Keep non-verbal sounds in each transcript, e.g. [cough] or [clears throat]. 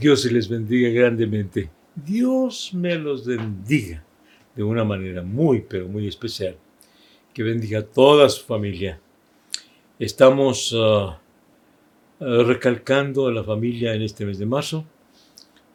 Dios se les bendiga grandemente. Dios me los bendiga de una manera muy, pero muy especial. Que bendiga a toda su familia. Estamos uh, uh, recalcando a la familia en este mes de marzo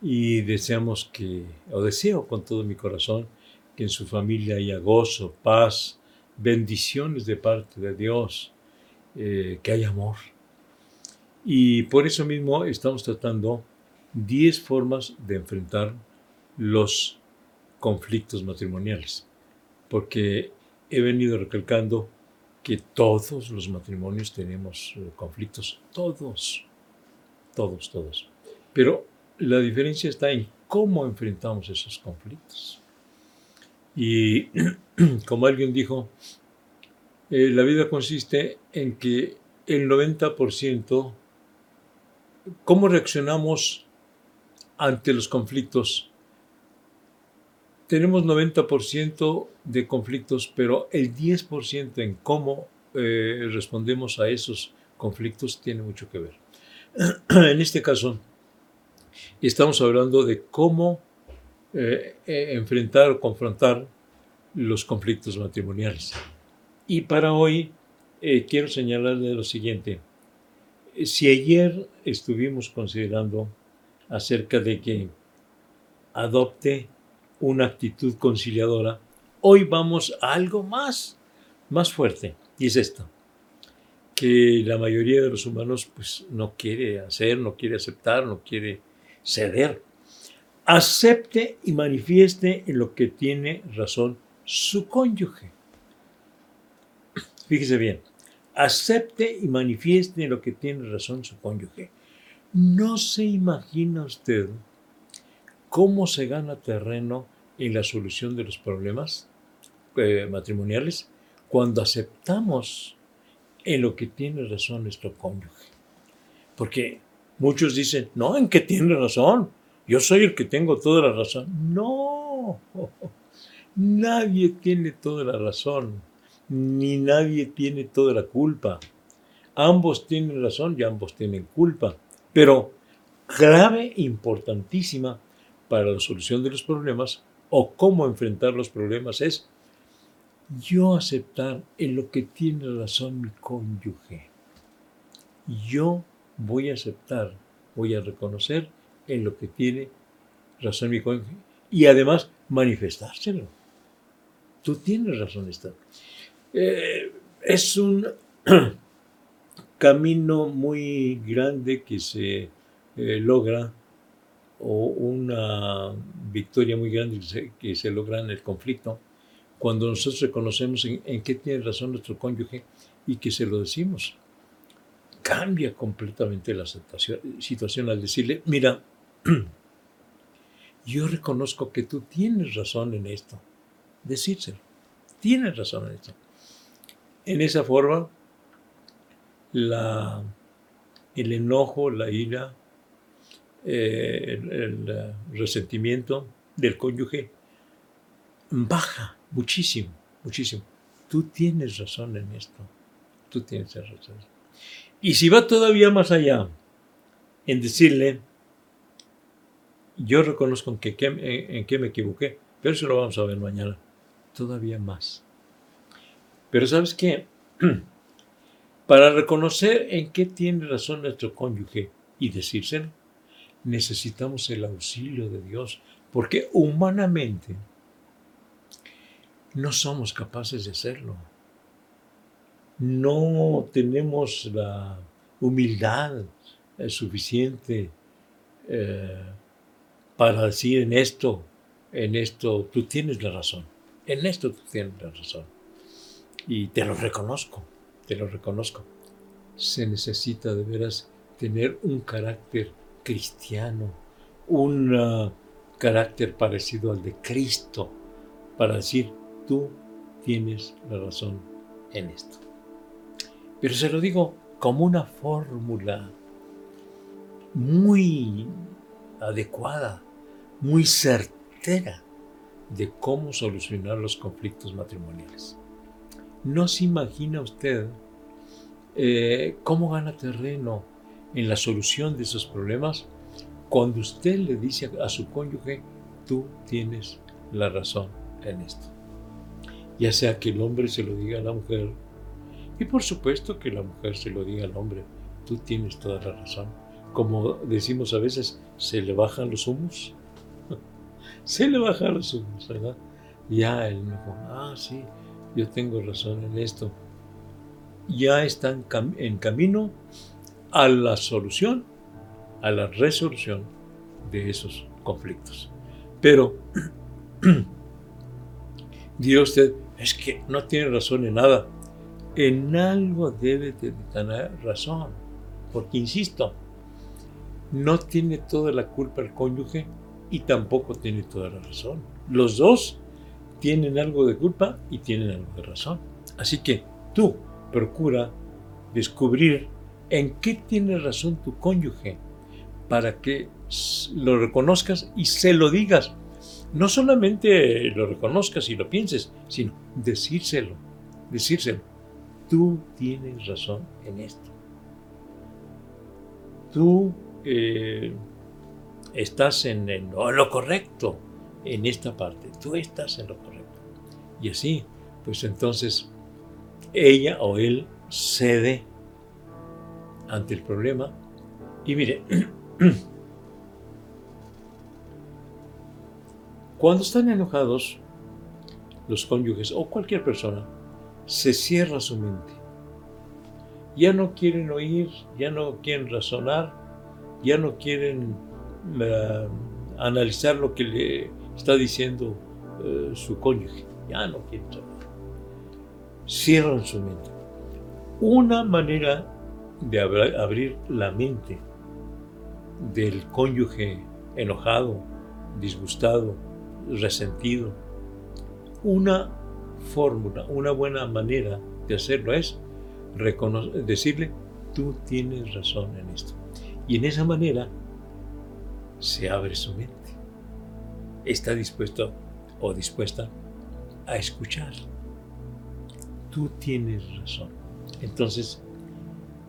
y deseamos que, o deseo con todo mi corazón, que en su familia haya gozo, paz, bendiciones de parte de Dios, eh, que haya amor. Y por eso mismo estamos tratando 10 formas de enfrentar los conflictos matrimoniales, porque he venido recalcando que todos los matrimonios tenemos eh, conflictos, todos, todos, todos. Pero la diferencia está en cómo enfrentamos esos conflictos. Y [clears throat] como alguien dijo, eh, la vida consiste en que el 90%, cómo reaccionamos ante los conflictos. Tenemos 90% de conflictos, pero el 10% en cómo eh, respondemos a esos conflictos tiene mucho que ver. [clears throat] en este caso, estamos hablando de cómo eh, eh, enfrentar o confrontar los conflictos matrimoniales. Y para hoy quiero señalarle lo siguiente. Si ayer estuvimos considerando acerca de que adopte una actitud conciliadora, hoy vamos a algo más, más fuerte, y es esto, que la mayoría de los humanos pues no quiere hacer, no quiere aceptar, no quiere ceder. Acepte y manifieste en lo que tiene razón su cónyuge. Fíjese bien, acepte y manifieste en lo que tiene razón su cónyuge. No se imagina usted cómo se gana terreno en la solución de los problemas eh, matrimoniales cuando aceptamos en lo que tiene razón nuestro cónyuge. Porque muchos dicen, no, en que tiene razón, yo soy el que tengo toda la razón. No, [laughs] nadie tiene toda la razón, ni nadie tiene toda la culpa. Ambos tienen razón y ambos tienen culpa. Pero grave, importantísima para la solución de los problemas o cómo enfrentar los problemas es yo aceptar en lo que tiene razón mi cónyuge. Yo voy a aceptar, voy a reconocer en lo que tiene razón mi cónyuge y además manifestárselo. Tú tienes razón, esta. Eh, es un [clears throat] camino muy grande que se eh, logra o una victoria muy grande que se, logra en el conflicto cuando nosotros reconocemos en, qué tiene razón nuestro cónyuge y que se lo decimos. Cambia completamente la situación al decirle, mira, [clears throat] yo reconozco que tú tienes razón en esto. Decírselo. Tienes razón en esto. En esa forma la, el enojo, la ira, eh, el, eh, resentimiento del cónyuge baja muchísimo, muchísimo. Tú tienes razón en esto. Tú tienes razón. Y si va todavía más allá en decirle, yo reconozco en que, en, qué me equivoqué, pero eso lo vamos a ver mañana. Todavía más. Pero sabes qué? [clears throat] Para reconocer en qué tiene razón nuestro cónyuge y decírselo, necesitamos el auxilio de Dios, porque humanamente no somos capaces de hacerlo. No tenemos la humildad eh, suficiente eh, para decir en esto, en esto tú tienes la razón, en esto tú tienes la razón. Y te lo reconozco te lo reconozco. Se necesita de veras tener un carácter cristiano, un uh, carácter parecido al de Cristo, para decir, tú tienes la razón en esto. Pero se lo digo como una fórmula muy adecuada, muy certera de cómo solucionar los conflictos matrimoniales. No se imagina usted eh, cómo gana terreno en la solución de esos problemas cuando usted le dice a su cónyuge, tú tienes la razón en esto. Ya sea que el hombre se lo diga a la mujer, y por supuesto que la mujer se lo diga al hombre, tú tienes toda la razón. Como decimos a veces, se le bajan los humos. [laughs] se le bajan los humos, ¿verdad? Ya él me dijo, ah, sí, yo tengo razón en esto. Ya están en camino a la solución, a la resolución de esos conflictos. Pero, [clears throat] Dios usted, es que no tiene razón en nada. En algo debe tener razón. Porque, insisto, no tiene toda la culpa el cónyuge y tampoco tiene toda la razón. Los dos tienen algo de culpa y tienen algo de razón. Así que tú procura descubrir en qué tiene razón tu cónyuge para que lo reconozcas y se lo digas. No solamente lo reconozcas y lo pienses, sino decírselo, decírselo. Tú tienes razón en esto. Tú eh, estás en, en, lo correcto en esta parte. Tú estás en lo correcto. Y así, pues entonces ella o él cede ante el problema. Y mire, [clears throat] Cuando están enojados, los cónyuges o cualquier persona, se cierra su mente. Ya no quieren oír, ya no quieren razonar, ya no quieren eh, analizar lo que le está diciendo eh, su cónyuge. Ya no quieren saber. Cierran su mente. Una manera de abrir la mente del cónyuge enojado, disgustado, resentido. Una fórmula, una buena manera de hacerlo es decirle, tú tienes razón en esto. Y en esa manera se abre su mente. Está dispuesto o dispuesta a escuchar. Tú tienes razón. Entonces,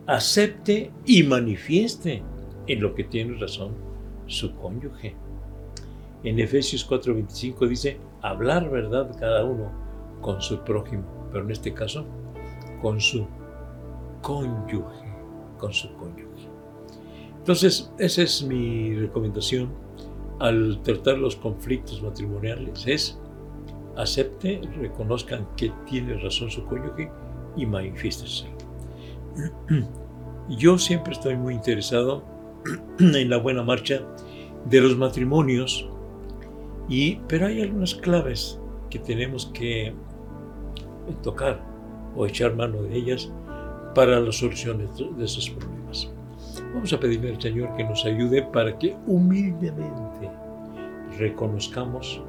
acepte y manifieste en lo que tiene razón su cónyuge. En Efesios 4:25 dice, hablar verdad cada uno con su prójimo, pero en este caso, con su cónyuge, con su cónyuge. Entonces, esa es mi recomendación al tratar los conflictos matrimoniales, es acepte, reconozcan que tiene razón su cónyuge y manifiéstese. [clears throat] Yo siempre estoy muy interesado [clears throat] en la buena marcha de los matrimonios pero hay algunas claves que tenemos que tocar o echar mano de ellas para la solución de esos problemas. Vamos a pedirle al Señor que nos ayude para que humildemente reconozcamos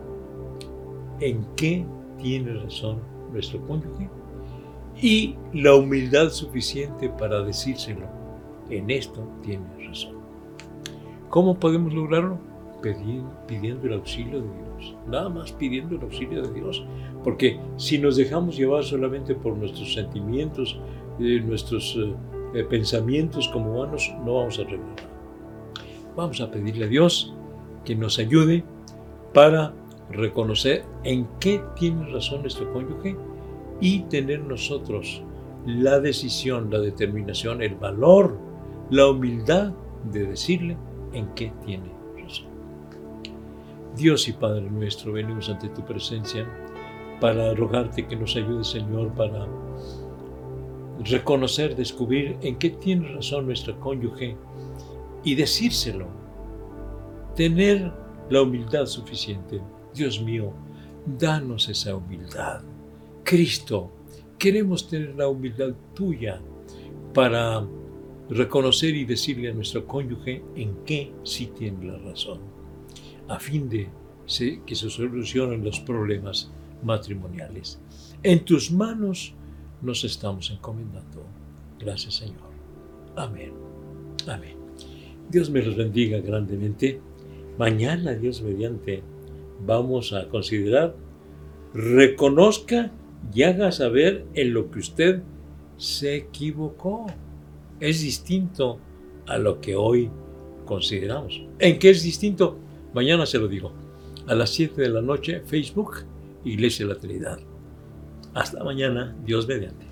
en qué tiene razón nuestro cónyuge y la humildad suficiente para decírselo. En esto tiene razón. ¿Cómo podemos lograrlo? pidiendo el auxilio de Dios, nada más pidiendo el auxilio de Dios, porque si nos dejamos llevar solamente por nuestros sentimientos, eh, nuestros eh, pensamientos como humanos, no vamos a arreglar nada. Vamos a pedirle a Dios que nos ayude para reconocer en qué tiene razón nuestro cónyuge y tener nosotros la decisión, la determinación, el valor, la humildad de decirle en qué tiene Dios y Padre nuestro, venimos ante tu presencia para rogarte que nos ayude, Señor, para reconocer, descubrir en qué tiene razón nuestra cónyuge y decírselo. Tener la humildad suficiente. Dios mío, danos esa humildad. Cristo, queremos tener la humildad tuya para reconocer y decirle a nuestro cónyuge en qué sí tiene la razón a fin de que se solucionen los problemas matrimoniales. En tus manos nos estamos encomendando. Gracias Señor. Amén. Amén. Dios me los bendiga grandemente. Mañana, Dios mediante, vamos a considerar, reconozca y haga saber en lo que usted se equivocó. Es distinto a lo que hoy consideramos. ¿En qué es distinto? Mañana se lo digo. A las 7 de la noche, Facebook, Iglesia de la Trinidad. Hasta mañana, Dios mediante.